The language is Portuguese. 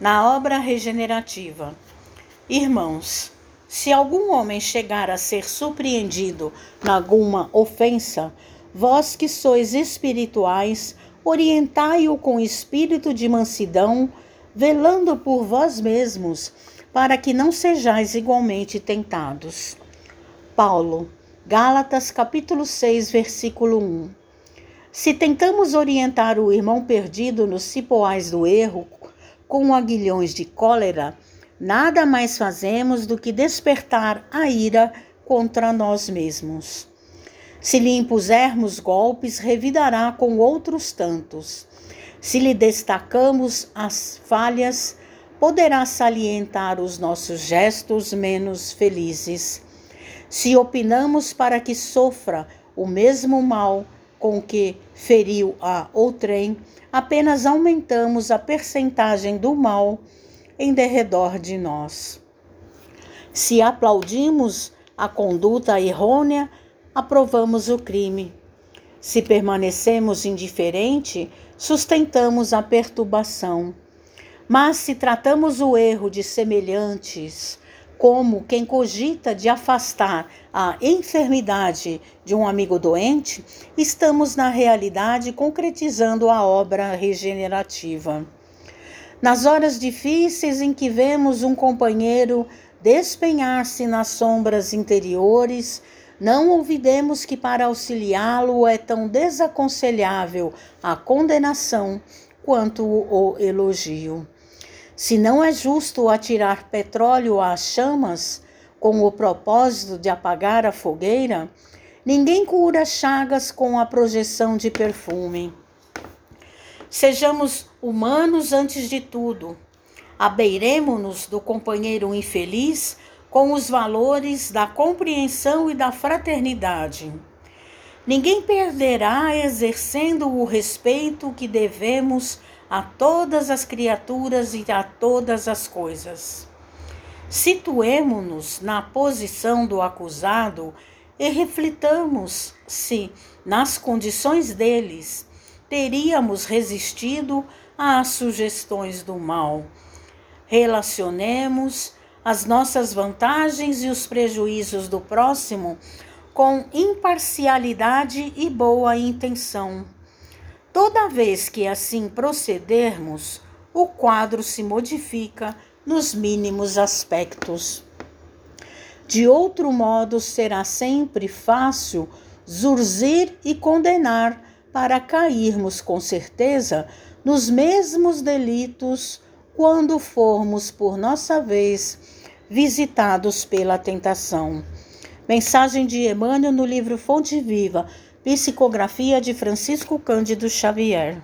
na obra regenerativa. Irmãos, se algum homem chegar a ser surpreendido em alguma ofensa, vós que sois espirituais, orientai-o com espírito de mansidão, velando por vós mesmos, para que não sejais igualmente tentados. Paulo, Gálatas capítulo 6, versículo 1. Se tentamos orientar o irmão perdido nos cipoais do erro com aguilhões de cólera, nada mais fazemos do que despertar a ira contra nós mesmos. Se lhe impusermos golpes, revidará com outros tantos. Se lhe destacamos as falhas, poderá salientar os nossos gestos menos felizes. Se opinamos para que sofra o mesmo mal, com que feriu a outrem, apenas aumentamos a percentagem do mal em derredor de nós. Se aplaudimos a conduta errônea, aprovamos o crime. Se permanecemos indiferente, sustentamos a perturbação. Mas se tratamos o erro de semelhantes, como quem cogita de afastar a enfermidade de um amigo doente, estamos na realidade concretizando a obra regenerativa. Nas horas difíceis em que vemos um companheiro despenhar-se nas sombras interiores, não ouvidemos que para auxiliá-lo é tão desaconselhável a condenação quanto o elogio. Se não é justo atirar petróleo às chamas com o propósito de apagar a fogueira, ninguém cura chagas com a projeção de perfume. Sejamos humanos antes de tudo. Abeiremo-nos do companheiro infeliz com os valores da compreensão e da fraternidade. Ninguém perderá exercendo o respeito que devemos a todas as criaturas e a todas as coisas. Situemo-nos na posição do acusado e reflitamos se, nas condições deles, teríamos resistido às sugestões do mal. Relacionemos as nossas vantagens e os prejuízos do próximo com imparcialidade e boa intenção. Toda vez que assim procedermos, o quadro se modifica nos mínimos aspectos. De outro modo, será sempre fácil zurzir e condenar para cairmos com certeza nos mesmos delitos quando formos por nossa vez visitados pela tentação. Mensagem de Emmanuel no livro Fonte Viva, Psicografia de Francisco Cândido Xavier.